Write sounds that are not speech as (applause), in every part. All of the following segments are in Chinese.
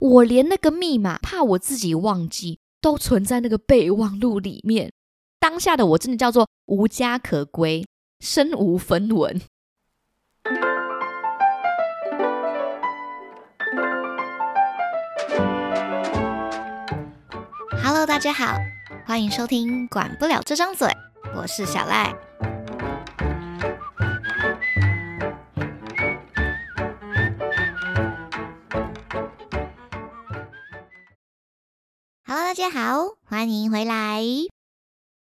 我连那个密码怕我自己忘记，都存在那个备忘录里面。当下的我真的叫做无家可归，身无分文。Hello，大家好，欢迎收听《管不了这张嘴》，我是小赖。Hello，大家好，欢迎回来。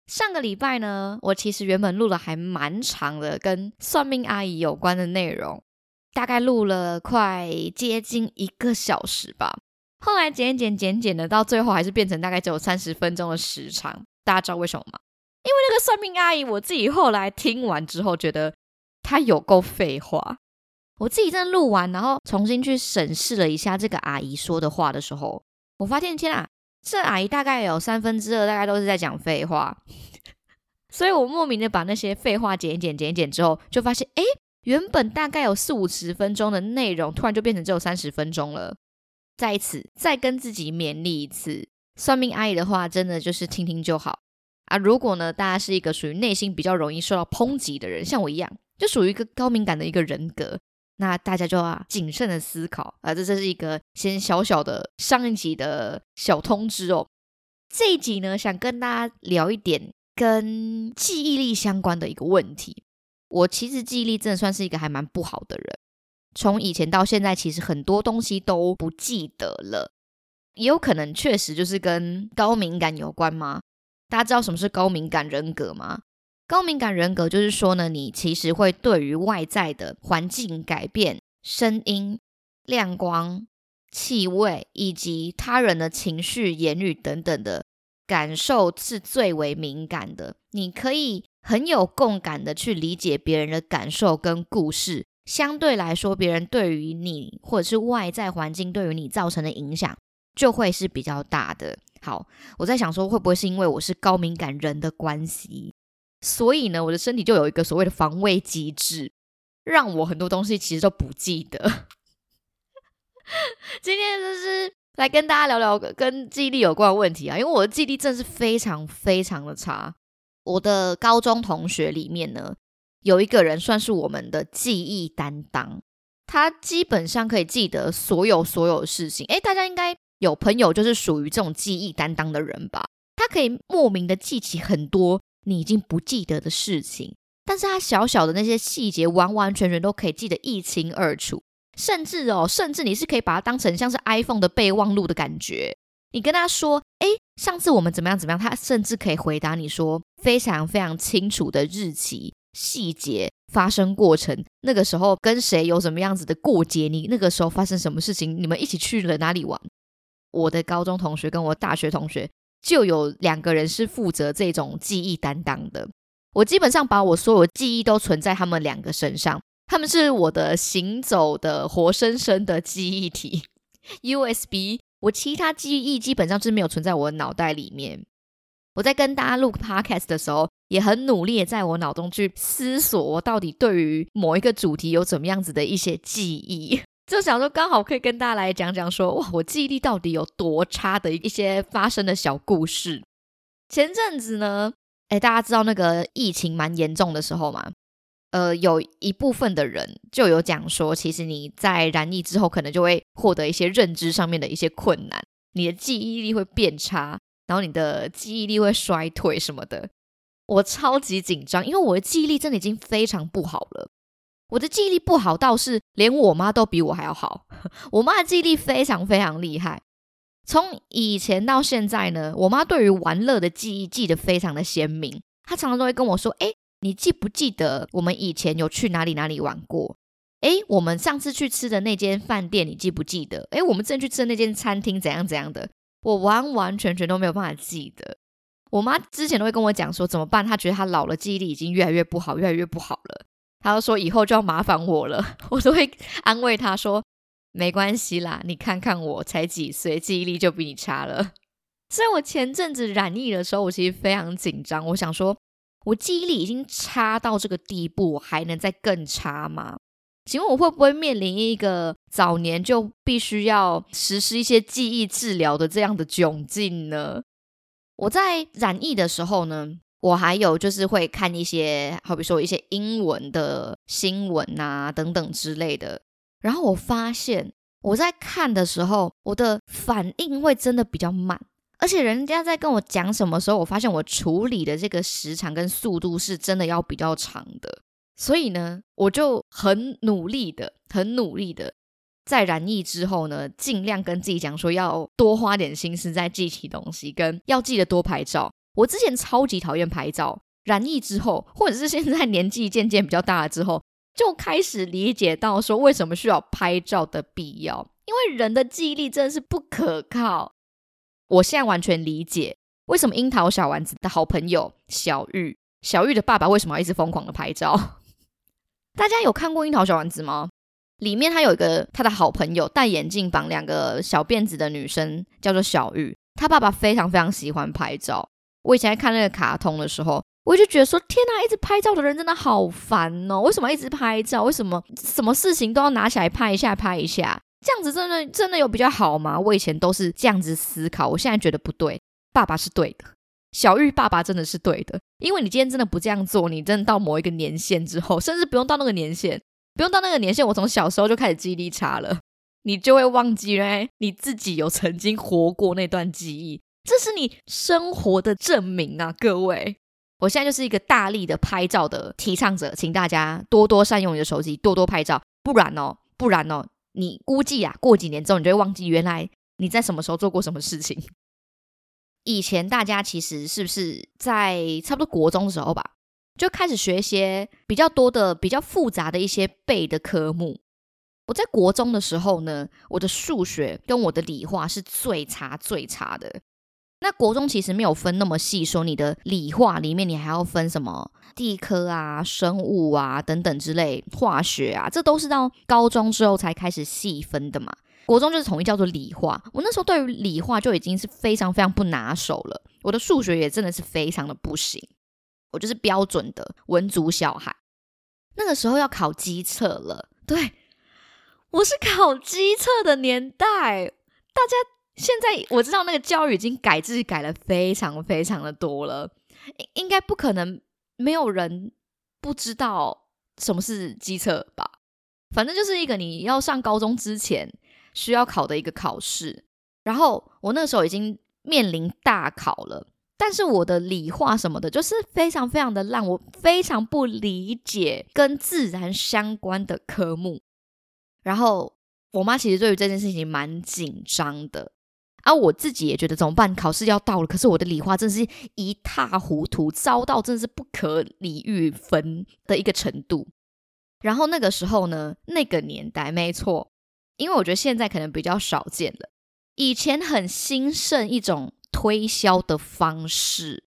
上个礼拜呢，我其实原本录了还蛮长的，跟算命阿姨有关的内容，大概录了快接近一个小时吧。后来剪剪剪剪的，到最后还是变成大概只有三十分钟的时长。大家知道为什么吗？因为那个算命阿姨，我自己后来听完之后，觉得她有够废话。我自己在录完，然后重新去审视了一下这个阿姨说的话的时候，我发现天啊！这阿姨大概有三分之二，大概都是在讲废话，所以我莫名的把那些废话剪一剪、剪一剪之后，就发现，哎，原本大概有四五十分钟的内容，突然就变成只有三十分钟了。在此再跟自己勉励一次，算命阿姨的话，真的就是听听就好啊。如果呢，大家是一个属于内心比较容易受到抨击的人，像我一样，就属于一个高敏感的一个人格。那大家就要谨慎的思考啊！这这是一个先小小的上一集的小通知哦。这一集呢，想跟大家聊一点跟记忆力相关的一个问题。我其实记忆力真的算是一个还蛮不好的人，从以前到现在，其实很多东西都不记得了。也有可能确实就是跟高敏感有关吗？大家知道什么是高敏感人格吗？高敏感人格就是说呢，你其实会对于外在的环境改变、声音、亮光、气味以及他人的情绪、言语等等的感受是最为敏感的。你可以很有共感的去理解别人的感受跟故事，相对来说，别人对于你或者是外在环境对于你造成的影响就会是比较大的。好，我在想说，会不会是因为我是高敏感人的关系？所以呢，我的身体就有一个所谓的防卫机制，让我很多东西其实都不记得。(laughs) 今天就是来跟大家聊聊跟记忆力有关的问题啊，因为我的记忆力真的是非常非常的差。我的高中同学里面呢，有一个人算是我们的记忆担当，他基本上可以记得所有所有的事情。诶，大家应该有朋友就是属于这种记忆担当的人吧？他可以莫名的记起很多。你已经不记得的事情，但是他小小的那些细节，完完全全都可以记得一清二楚，甚至哦，甚至你是可以把它当成像是 iPhone 的备忘录的感觉。你跟他说，哎，上次我们怎么样怎么样，他甚至可以回答你说非常非常清楚的日期、细节、发生过程，那个时候跟谁有什么样子的过节，你那个时候发生什么事情，你们一起去了哪里玩。我的高中同学跟我大学同学。就有两个人是负责这种记忆担当的。我基本上把我所有记忆都存在他们两个身上，他们是我的行走的活生生的记忆体 USB。我其他记忆基本上是没有存在我的脑袋里面。我在跟大家录 Podcast 的时候，也很努力在我脑中去思索，我到底对于某一个主题有怎么样子的一些记忆。就想说，刚好可以跟大家来讲讲，说哇，我记忆力到底有多差的一些发生的小故事。前阵子呢，哎，大家知道那个疫情蛮严重的时候嘛，呃，有一部分的人就有讲说，其实你在染疫之后，可能就会获得一些认知上面的一些困难，你的记忆力会变差，然后你的记忆力会衰退什么的。我超级紧张，因为我的记忆力真的已经非常不好了。我的记忆力不好，倒是连我妈都比我还要好。(laughs) 我妈的记忆力非常非常厉害，从以前到现在呢，我妈对于玩乐的记忆记得非常的鲜明。她常常都会跟我说：“哎，你记不记得我们以前有去哪里哪里玩过？哎，我们上次去吃的那间饭店，你记不记得？哎，我们之前去吃的那间餐厅怎样怎样的？我完完全全都没有办法记得。我妈之前都会跟我讲说怎么办？她觉得她老了，记忆力已经越来越不好，越来越不好了。”他就说以后就要麻烦我了，(laughs) 我都会安慰他说没关系啦，你看看我才几岁，记忆力就比你差了。所以我前阵子染疫的时候，我其实非常紧张，我想说我记忆力已经差到这个地步，我还能再更差吗？请问我会不会面临一个早年就必须要实施一些记忆治疗的这样的窘境呢？我在染疫的时候呢，我还有就是会看一些，好比说一些英文的新闻啊等等之类的。然后我发现我在看的时候，我的反应会真的比较慢，而且人家在跟我讲什么时候，我发现我处理的这个时长跟速度是真的要比较长的。所以呢，我就很努力的、很努力的，在染疫之后呢，尽量跟自己讲说，要多花点心思在记起东西，跟要记得多拍照。我之前超级讨厌拍照，染疫之后，或者是现在年纪渐渐比较大了之后，就开始理解到说，为什么需要拍照的必要。因为人的记忆力真的是不可靠。我现在完全理解为什么樱桃小丸子的好朋友小玉，小玉的爸爸为什么要一直疯狂的拍照。(laughs) 大家有看过《樱桃小丸子》吗？里面他有一个他的好朋友，戴眼镜、绑两个小辫子的女生，叫做小玉。他爸爸非常非常喜欢拍照。我以前在看那个卡通的时候，我就觉得说：天哪，一直拍照的人真的好烦哦！为什么一直拍照？为什么什么事情都要拿起来拍一下、拍一下？这样子真的真的有比较好吗？我以前都是这样子思考，我现在觉得不对。爸爸是对的。小玉爸爸真的是对的，因为你今天真的不这样做，你真的到某一个年限之后，甚至不用到那个年限，不用到那个年限，我从小时候就开始记忆力差了，你就会忘记嘞，你自己有曾经活过那段记忆，这是你生活的证明啊，各位！我现在就是一个大力的拍照的提倡者，请大家多多善用你的手机，多多拍照，不然哦，不然哦，你估计啊，过几年之后，你就会忘记原来你在什么时候做过什么事情。以前大家其实是不是在差不多国中的时候吧，就开始学一些比较多的、比较复杂的一些背的科目。我在国中的时候呢，我的数学跟我的理化是最差最差的。那国中其实没有分那么细，说你的理化里面你还要分什么地科啊、生物啊等等之类，化学啊，这都是到高中之后才开始细分的嘛。国中就是统一叫做理化，我那时候对于理化就已经是非常非常不拿手了。我的数学也真的是非常的不行，我就是标准的文族小孩。那个时候要考机测了，对我是考机测的年代。大家现在我知道那个教育已经改制改了非常非常的多了，应应该不可能没有人不知道什么是机测吧？反正就是一个你要上高中之前。需要考的一个考试，然后我那时候已经面临大考了，但是我的理化什么的，就是非常非常的烂，我非常不理解跟自然相关的科目。然后我妈其实对于这件事情蛮紧张的，而我自己也觉得怎么办？考试要到了，可是我的理化真是一塌糊涂，糟到真是不可理喻分的一个程度。然后那个时候呢，那个年代，没错。因为我觉得现在可能比较少见了，以前很兴盛一种推销的方式，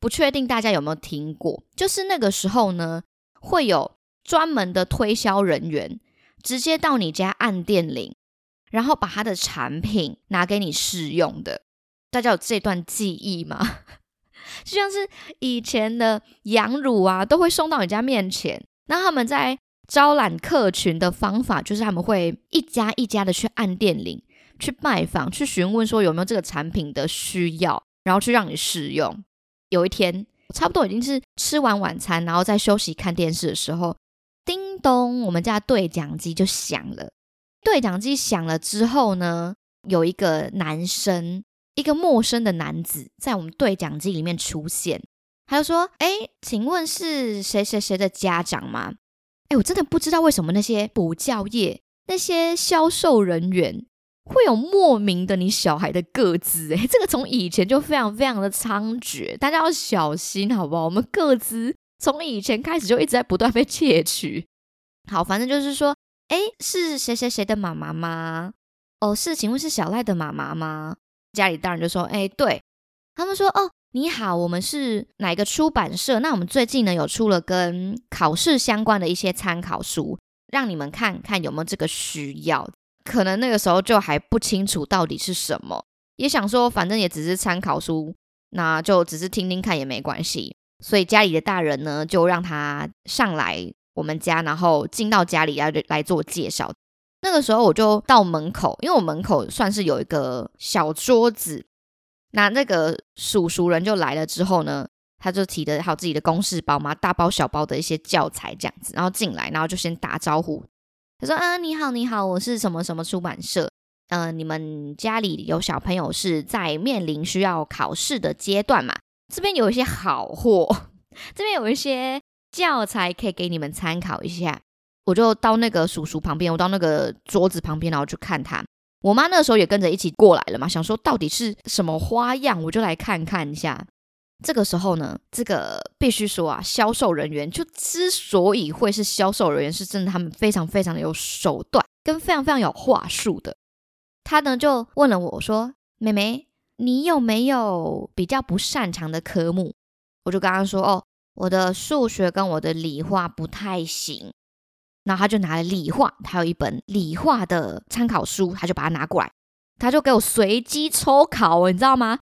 不确定大家有没有听过？就是那个时候呢，会有专门的推销人员直接到你家按电铃，然后把他的产品拿给你试用的。大家有这段记忆吗？(laughs) 就像是以前的羊乳啊，都会送到你家面前，那他们在。招揽客群的方法就是他们会一家一家的去按电铃，去拜访，去询问说有没有这个产品的需要，然后去让你试用。有一天，差不多已经是吃完晚餐，然后在休息看电视的时候，叮咚，我们家对讲机就响了。对讲机响了之后呢，有一个男生，一个陌生的男子在我们对讲机里面出现，他就说：“哎，请问是谁谁谁的家长吗？”哎，我真的不知道为什么那些补教业那些销售人员会有莫名的你小孩的个子，哎，这个从以前就非常非常的猖獗，大家要小心，好不好？我们个子从以前开始就一直在不断被窃取。好，反正就是说，哎，是谁谁谁的妈妈吗？哦，是，请问是小赖的妈妈吗？家里大人就说，哎，对，他们说，哦。你好，我们是哪个出版社？那我们最近呢有出了跟考试相关的一些参考书，让你们看看有没有这个需要。可能那个时候就还不清楚到底是什么，也想说反正也只是参考书，那就只是听听看也没关系。所以家里的大人呢就让他上来我们家，然后进到家里来来做介绍。那个时候我就到门口，因为我门口算是有一个小桌子，那那个叔叔人就来了之后呢，他就提的还有自己的公事包嘛，大包小包的一些教材这样子，然后进来，然后就先打招呼，他说：“啊，你好，你好，我是什么什么出版社，呃，你们家里有小朋友是在面临需要考试的阶段嘛？这边有一些好货，这边有一些教材可以给你们参考一下。”我就到那个叔叔旁边，我到那个桌子旁边，然后去看他。我妈那时候也跟着一起过来了嘛，想说到底是什么花样，我就来看看一下。这个时候呢，这个必须说啊，销售人员就之所以会是销售人员，是真的他们非常非常的有手段，跟非常非常有话术的。他呢就问了我说：“妹妹，你有没有比较不擅长的科目？”我就跟他说：“哦，我的数学跟我的理化不太行。”然后他就拿了理化，他有一本理化的参考书，他就把它拿过来，他就给我随机抽考，你知道吗？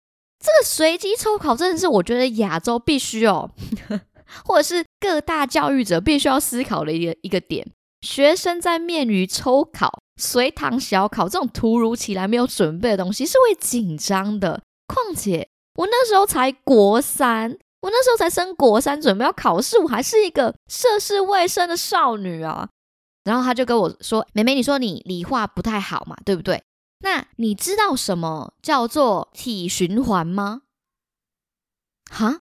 这个随机抽考真的是我觉得亚洲必须哦，(laughs) 或者是各大教育者必须要思考的一个一个点。学生在面于抽考、随堂小考这种突如其来没有准备的东西，是会紧张的。况且我那时候才国三。我那时候才升国三，准备要考试，我还是一个涉世未深的少女啊。然后他就跟我说：“妹妹，你说你理化不太好嘛，对不对？那你知道什么叫做体循环吗？哈？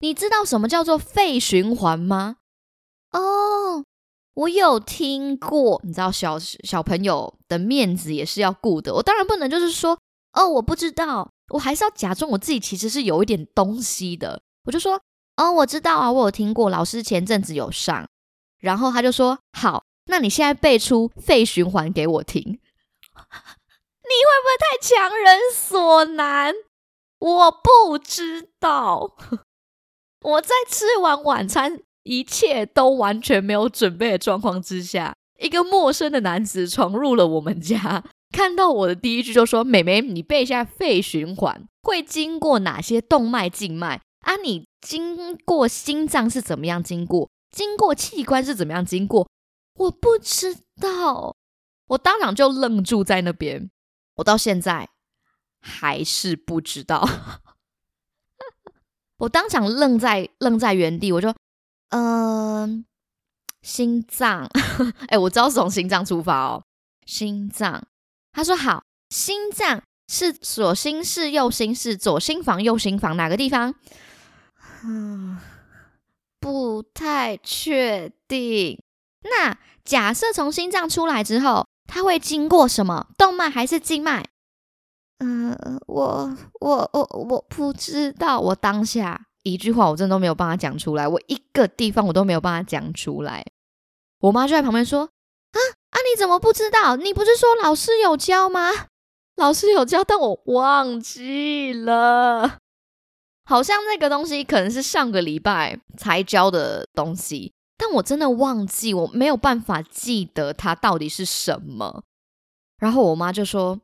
你知道什么叫做肺循环吗？哦，我有听过。你知道小小朋友的面子也是要顾的，我当然不能就是说哦，我不知道，我还是要假装我自己其实是有一点东西的。”我就说，哦，我知道啊，我有听过，老师前阵子有上，然后他就说，好，那你现在背出肺循环给我听，(laughs) 你会不会太强人所难？我不知道，(laughs) 我在吃完晚餐，一切都完全没有准备的状况之下，一个陌生的男子闯入了我们家，看到我的第一句就说，美眉，你背一下肺循环会经过哪些动脉、静脉。啊，你经过心脏是怎么样经过？经过器官是怎么样经过？我不知道，我当场就愣住在那边，我到现在还是不知道。(laughs) 我当场愣在愣在原地，我就嗯，心脏，哎，我知道是从心脏出发哦，心脏。他说好，心脏是左心室、右心室、左心房、右心房哪个地方？嗯，不太确定。那假设从心脏出来之后，它会经过什么动脉还是静脉？嗯，我我我我不知道。我当下一句话，我真的都没有办法讲出来。我一个地方我都没有办法讲出来。我妈就在旁边说：“啊啊，你怎么不知道？你不是说老师有教吗？老师有教，但我忘记了。”好像那个东西可能是上个礼拜才教的东西，但我真的忘记，我没有办法记得它到底是什么。然后我妈就说：“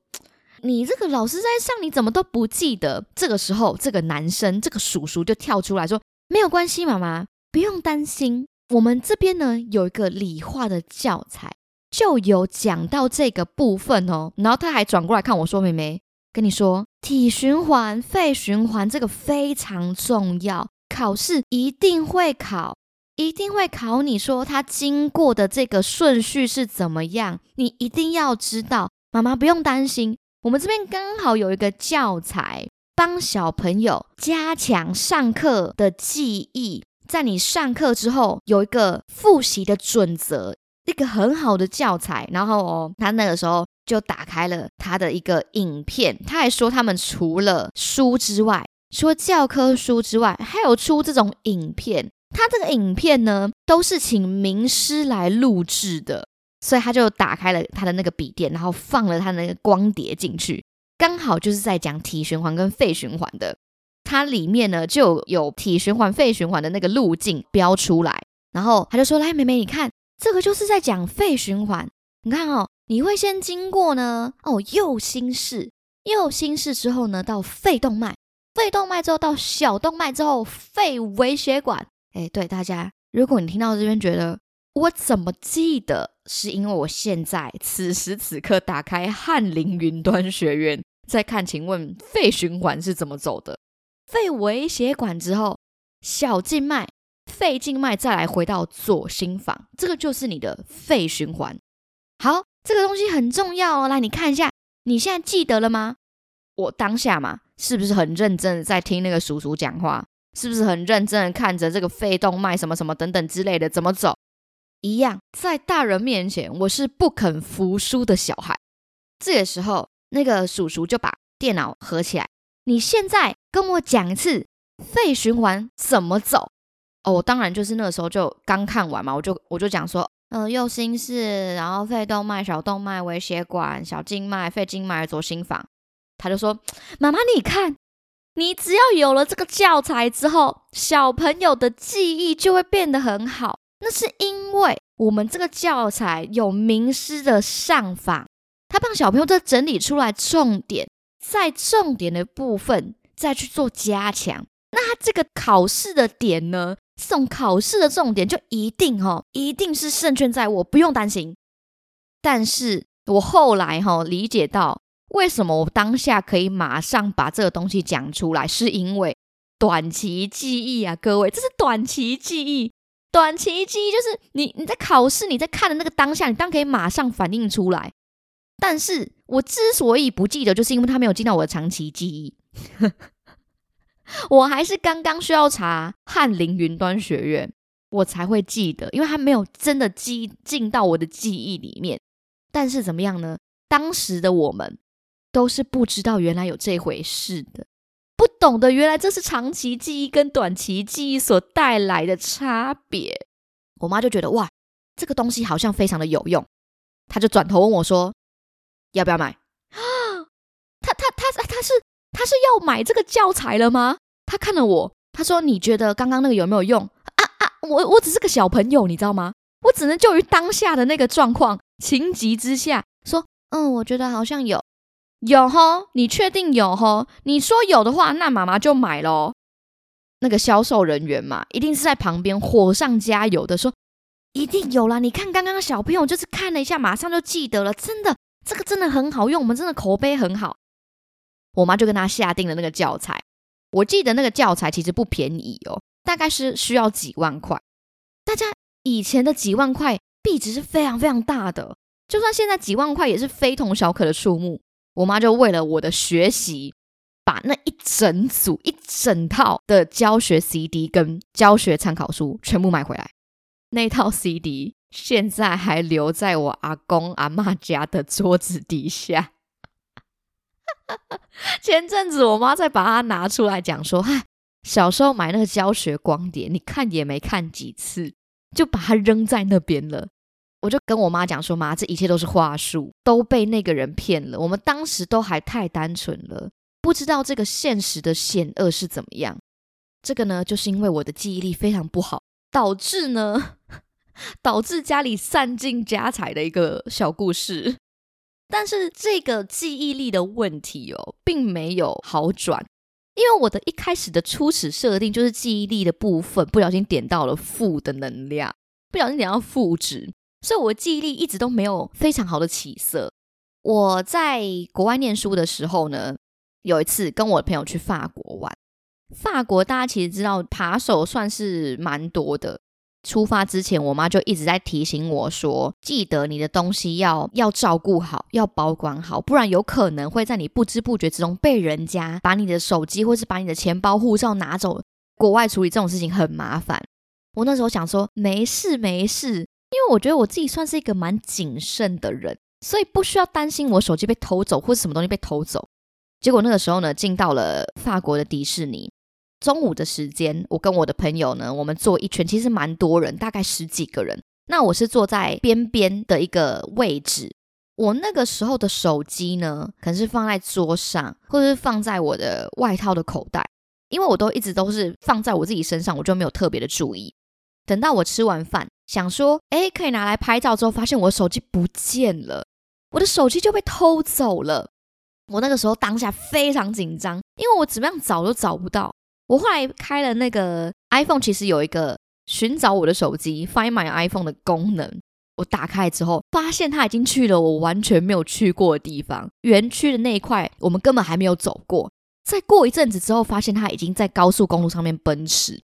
你这个老师在上，你怎么都不记得？”这个时候，这个男生，这个叔叔就跳出来说：“没有关系，妈妈不用担心，我们这边呢有一个理化的教材，就有讲到这个部分哦。”然后他还转过来看我说：“妹妹。”跟你说，体循环、肺循环这个非常重要，考试一定会考，一定会考。你说它经过的这个顺序是怎么样？你一定要知道。妈妈不用担心，我们这边刚好有一个教材，帮小朋友加强上课的记忆。在你上课之后，有一个复习的准则，一个很好的教材。然后哦，他那个时候。就打开了他的一个影片，他还说他们除了书之外，除了教科书之外，还有出这种影片。他这个影片呢，都是请名师来录制的，所以他就打开了他的那个笔电，然后放了他那个光碟进去，刚好就是在讲体循环跟肺循环的。它里面呢就有体循环、肺循环的那个路径标出来，然后他就说：“来，妹妹，你看这个就是在讲肺循环，你看哦。”你会先经过呢？哦，右心室，右心室之后呢，到肺动脉，肺动脉之后到小动脉之后，肺微血管。哎，对大家，如果你听到这边觉得我怎么记得？是因为我现在此时此刻打开翰林云端学院，在看，请问肺循环是怎么走的？肺微血管之后，小静脉、肺静脉再来回到左心房，这个就是你的肺循环。好，这个东西很重要哦。来，你看一下，你现在记得了吗？我当下嘛，是不是很认真的在听那个叔叔讲话？是不是很认真的看着这个肺动脉什么什么等等之类的怎么走？一样，在大人面前，我是不肯服输的小孩。这个时候，那个叔叔就把电脑合起来，你现在跟我讲一次肺循环怎么走？哦，我当然就是那个时候就刚看完嘛，我就我就讲说，嗯，右心室，然后肺动脉、小动脉、微血管、小静脉、肺静脉、左心房。他就说，妈妈，你看，你只要有了这个教材之后，小朋友的记忆就会变得很好。那是因为我们这个教材有名师的上访，他帮小朋友在整理出来重点，在重点的部分再去做加强。那他这个考试的点呢，这种考试的重点就一定哈，一定是胜券在握，不用担心。但是我后来哈理解到，为什么我当下可以马上把这个东西讲出来，是因为短期记忆啊，各位，这是短期记忆。短期记忆就是你你在考试你在看的那个当下，你当可以马上反应出来。但是我之所以不记得，就是因为他没有进到我的长期记忆。我还是刚刚需要查翰林云端学院，我才会记得，因为他没有真的记进到我的记忆里面。但是怎么样呢？当时的我们都是不知道原来有这回事的。不懂得，原来这是长期记忆跟短期记忆所带来的差别。我妈就觉得哇，这个东西好像非常的有用，她就转头问我说：“要不要买？” (gasps) 啊，他他他他是他是要买这个教材了吗？他看了我，他说：“你觉得刚刚那个有没有用？”啊啊，我我只是个小朋友，你知道吗？我只能就于当下的那个状况情急之下说：“嗯，我觉得好像有。”有吼，你确定有吼？你说有的话，那妈妈就买喽。那个销售人员嘛，一定是在旁边火上加油的说：“一定有啦！你看刚刚小朋友就是看了一下，马上就记得了，真的，这个真的很好用，我们真的口碑很好。”我妈就跟他下定了那个教材。我记得那个教材其实不便宜哦，大概是需要几万块。大家以前的几万块币值是非常非常大的，就算现在几万块也是非同小可的数目。我妈就为了我的学习，把那一整组、一整套的教学 CD 跟教学参考书全部买回来。那套 CD 现在还留在我阿公阿妈家的桌子底下。(laughs) 前阵子我妈再把它拿出来讲说：“嗨，小时候买那个教学光碟，你看也没看几次，就把它扔在那边了。”我就跟我妈讲说：“妈，这一切都是话术，都被那个人骗了。我们当时都还太单纯了，不知道这个现实的险恶是怎么样。这个呢，就是因为我的记忆力非常不好，导致呢，(laughs) 导致家里散尽家财的一个小故事。但是这个记忆力的问题哦，并没有好转，因为我的一开始的初始设定就是记忆力的部分不小心点到了负的能量，不小心点到负值。”所以，我的记忆力一直都没有非常好的起色。我在国外念书的时候呢，有一次跟我的朋友去法国玩。法国大家其实知道，扒手算是蛮多的。出发之前，我妈就一直在提醒我说：“记得你的东西要要照顾好，要保管好，不然有可能会在你不知不觉之中被人家把你的手机或是把你的钱包、护照拿走。国外处理这种事情很麻烦。”我那时候想说：“没事，没事。”因为我觉得我自己算是一个蛮谨慎的人，所以不需要担心我手机被偷走或者什么东西被偷走。结果那个时候呢，进到了法国的迪士尼，中午的时间，我跟我的朋友呢，我们坐一圈，其实蛮多人，大概十几个人。那我是坐在边边的一个位置，我那个时候的手机呢，可能是放在桌上，或者是放在我的外套的口袋，因为我都一直都是放在我自己身上，我就没有特别的注意。等到我吃完饭。想说，哎，可以拿来拍照之后，发现我的手机不见了，我的手机就被偷走了。我那个时候当下非常紧张，因为我怎么样找都找不到。我后来开了那个 iPhone，其实有一个寻找我的手机 Find My iPhone 的功能。我打开之后，发现他已经去了我完全没有去过的地方，园区的那一块我们根本还没有走过。再过一阵子之后，发现他已经在高速公路上面奔驰，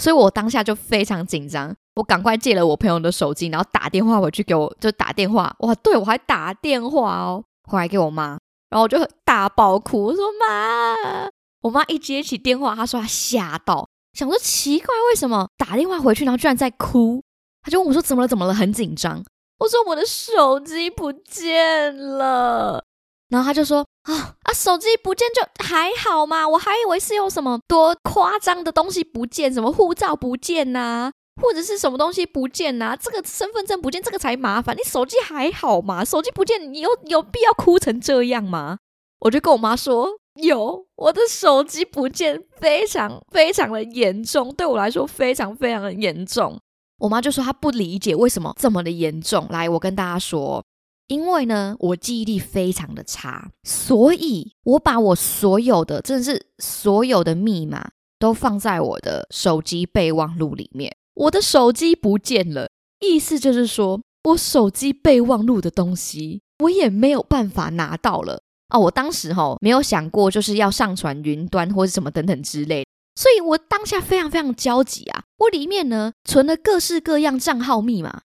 所以我当下就非常紧张，我赶快借了我朋友的手机，然后打电话回去给我，就打电话，哇，对我还打电话哦，回来给我妈，然后我就大爆哭，我说妈，我妈一接起电话，她说她吓到，想说奇怪，为什么打电话回去，然后居然在哭？她就问我说怎么了，怎么了，很紧张。我说我的手机不见了。然后她就说啊啊，手机不见就还好嘛，我还以为是有什么多夸张的东西不见，什么护照不见呐，或者是什么东西不见呐，这个身份证不见，这个才麻烦。你手机还好嘛？手机不见，你有有必要哭成这样吗？我就跟我妈说，有，我的手机不见，非常非常的严重，对我来说非常非常的严重。我妈就说她不理解为什么这么的严重。来，我跟大家说。因为呢，我记忆力非常的差，所以我把我所有的，真的是所有的密码都放在我的手机备忘录里面。我的手机不见了，意思就是说我手机备忘录的东西，我也没有办法拿到了哦！我当时哈没有想过就是要上传云端或者什么等等之类，所以我当下非常非常焦急啊！我里面呢存了各式各样账号密码。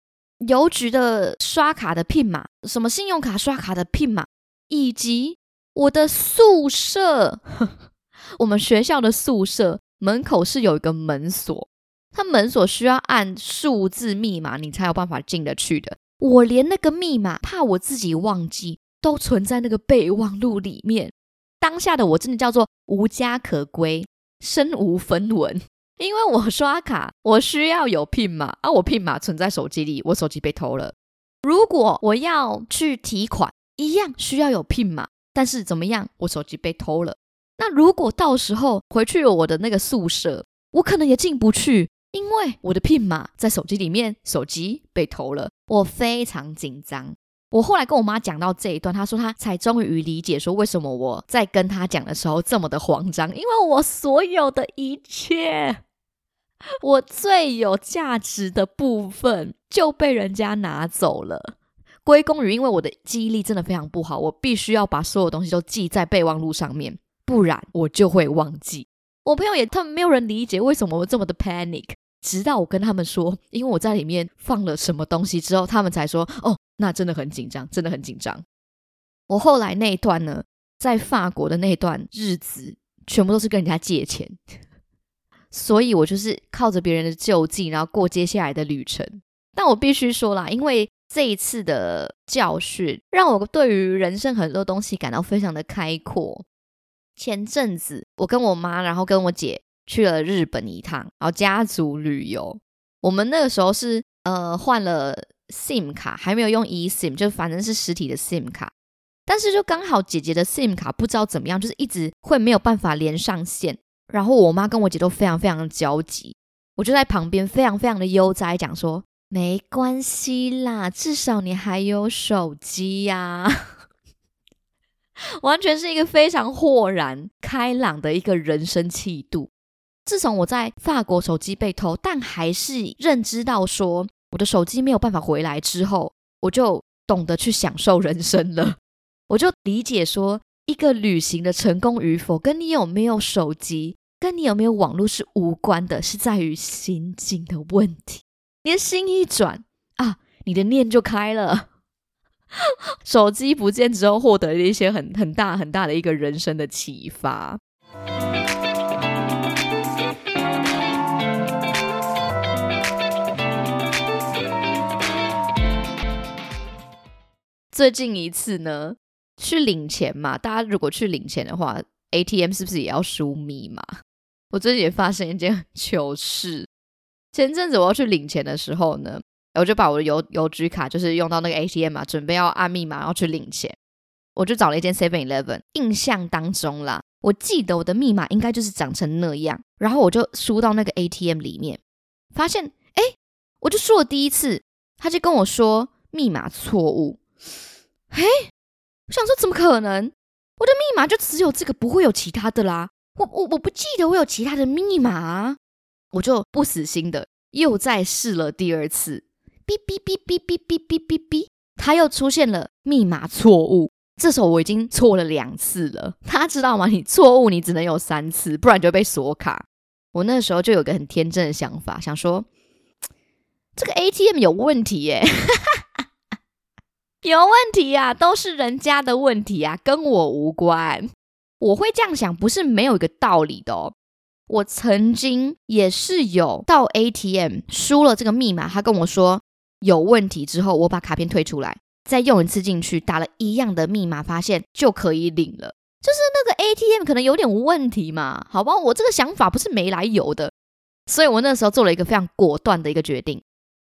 邮局的刷卡的 PIN 码，什么信用卡刷卡的 PIN 码，以及我的宿舍，(laughs) 我们学校的宿舍门口是有一个门锁，它门锁需要按数字密码你才有办法进得去的。我连那个密码怕我自己忘记，都存在那个备忘录里面。当下的我真的叫做无家可归，身无分文。因为我刷卡，我需要有 PIN 码啊，我 PIN 码存在手机里，我手机被偷了。如果我要去提款，一样需要有 PIN 码，但是怎么样，我手机被偷了。那如果到时候回去我的那个宿舍，我可能也进不去，因为我的 PIN 码在手机里面，手机被偷了，我非常紧张。我后来跟我妈讲到这一段，她说她才终于理解，说为什么我在跟她讲的时候这么的慌张，因为我所有的一切，我最有价值的部分就被人家拿走了，归功于因为我的记忆力真的非常不好，我必须要把所有东西都记在备忘录上面，不然我就会忘记。我朋友也，他们没有人理解为什么我这么的 panic，直到我跟他们说，因为我在里面放了什么东西之后，他们才说哦。那真的很紧张，真的很紧张。我后来那一段呢，在法国的那段日子，全部都是跟人家借钱，所以我就是靠着别人的救济，然后过接下来的旅程。但我必须说啦，因为这一次的教训，让我对于人生很多东西感到非常的开阔。前阵子，我跟我妈，然后跟我姐去了日本一趟，然后家族旅游。我们那个时候是呃换了。SIM 卡还没有用 eSIM，就反正是实体的 SIM 卡，但是就刚好姐姐的 SIM 卡不知道怎么样，就是一直会没有办法连上线。然后我妈跟我姐都非常非常的焦急，我就在旁边非常非常的悠哉讲说：“没关系啦，至少你还有手机呀。(laughs) ”完全是一个非常豁然开朗的一个人生气度。自从我在法国手机被偷，但还是认知到说。我的手机没有办法回来之后，我就懂得去享受人生了。我就理解说，一个旅行的成功与否，跟你有没有手机，跟你有没有网络是无关的，是在于心境的问题。你的心一转啊，你的念就开了。(laughs) 手机不见之后，获得了一些很很大很大的一个人生的启发。最近一次呢，去领钱嘛，大家如果去领钱的话，ATM 是不是也要输密码？我最近也发生一件糗事。前阵子我要去领钱的时候呢，我就把我的邮邮局卡就是用到那个 ATM 嘛，准备要按密码要去领钱，我就找了一间 Seven Eleven，印象当中啦，我记得我的密码应该就是长成那样，然后我就输到那个 ATM 里面，发现哎，我就输了第一次，他就跟我说密码错误。嘿，我想说，怎么可能？我的密码就只有这个，不会有其他的啦。我我我不记得我有其他的密码，我就不死心的又再试了第二次，哔哔哔哔哔哔哔哔哔，他又出现了密码错误。这时候我已经错了两次了，他知道吗？你错误你只能有三次，不然就被锁卡。我那时候就有个很天真的想法，想说 (tsk) 这个 ATM 有问题耶，(laughs) 有问题呀，都是人家的问题啊，跟我无关。我会这样想，不是没有一个道理的哦。我曾经也是有到 ATM 输了这个密码，他跟我说有问题之后，我把卡片退出来，再用一次进去，打了一样的密码，发现就可以领了。就是那个 ATM 可能有点问题嘛，好吧，我这个想法不是没来由的，所以我那时候做了一个非常果断的一个决定。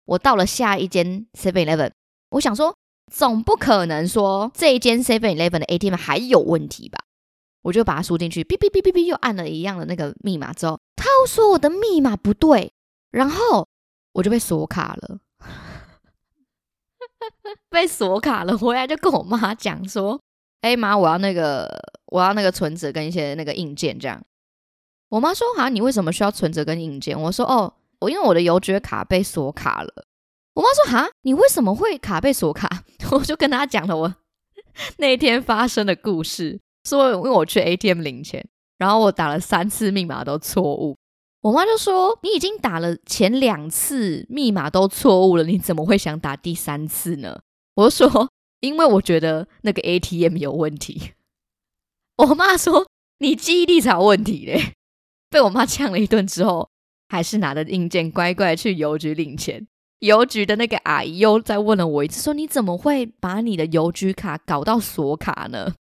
我到了下一间 Seven Eleven，我想说，总不可能说这一间 Seven Eleven 的 ATM 还有问题吧？我就把它输进去，哔哔哔哔哔，又按了一样的那个密码之后，他又说我的密码不对，然后我就被锁卡了，(laughs) 被锁卡了。回来就跟我妈讲说：“哎妈，我要那个，我要那个存折跟一些那个硬件。”这样，我妈说：“哈，你为什么需要存折跟硬件？”我说：“哦，我因为我的邮局卡被锁卡了。”我妈说：“哈，你为什么会卡被锁卡？”我就跟他讲了我 (laughs) 那天发生的故事。说，因为我去 ATM 领钱，然后我打了三次密码都错误，我妈就说：“你已经打了前两次密码都错误了，你怎么会想打第三次呢？”我就说：“因为我觉得那个 ATM 有问题。”我妈说：“你记忆力才有问题嘞！”被我妈呛了一顿之后，还是拿着硬件乖乖去邮局领钱。邮局的那个阿姨又再问了我一次，说：“你怎么会把你的邮局卡搞到锁卡呢？”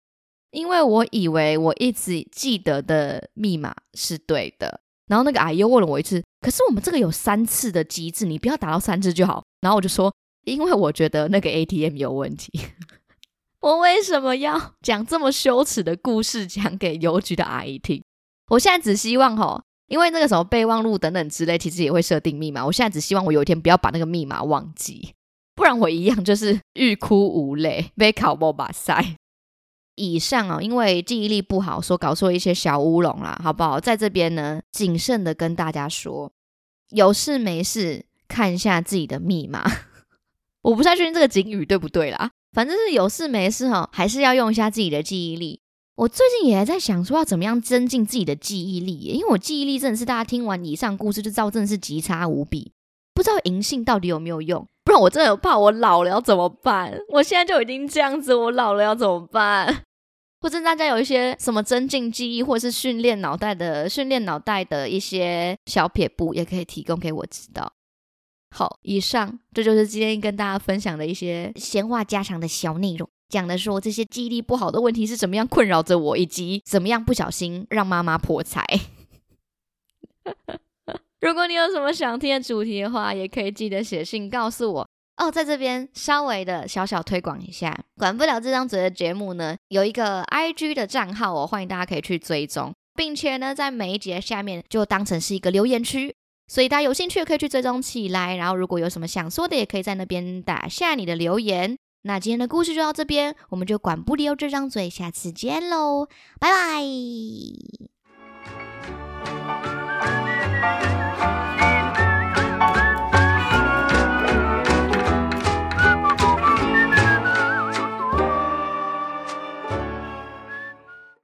因为我以为我一直记得的密码是对的，然后那个阿姨又问了我一次，可是我们这个有三次的机制，你不要打到三次就好。然后我就说，因为我觉得那个 ATM 有问题。(laughs) 我为什么要讲这么羞耻的故事讲给邮局的阿姨听？我现在只希望哈，因为那个什么备忘录等等之类，其实也会设定密码。我现在只希望我有一天不要把那个密码忘记，不然我一样就是欲哭无泪，被考莫把塞。以上啊，因为记忆力不好，所搞出一些小乌龙啦，好不好？在这边呢，谨慎的跟大家说，有事没事看一下自己的密码。(laughs) 我不太确定这个警语对不对啦，反正是有事没事哈，还是要用一下自己的记忆力。我最近也还在想说，要怎么样增进自己的记忆力，因为我记忆力真的是大家听完以上故事就知道，真的是极差无比。不知道银杏到底有没有用？不然我真的怕我老了要怎么办？我现在就已经这样子，我老了要怎么办？(laughs) 或者大家有一些什么增进记忆，或是训练脑袋的、训练脑袋的一些小撇步，也可以提供给我知道。好，以上这就是今天跟大家分享的一些闲话家常的小内容，讲的说这些记忆力不好的问题是怎么样困扰着我，以及怎么样不小心让妈妈破财。(laughs) 如果你有什么想听的主题的话，也可以记得写信告诉我。哦，在这边稍微的小小推广一下，管不了这张嘴的节目呢，有一个 I G 的账号哦，欢迎大家可以去追踪，并且呢，在每一节下面就当成是一个留言区，所以大家有兴趣可以去追踪起来。然后如果有什么想说的，也可以在那边打下你的留言。那今天的故事就到这边我们就管不了这张嘴下次见喽拜拜。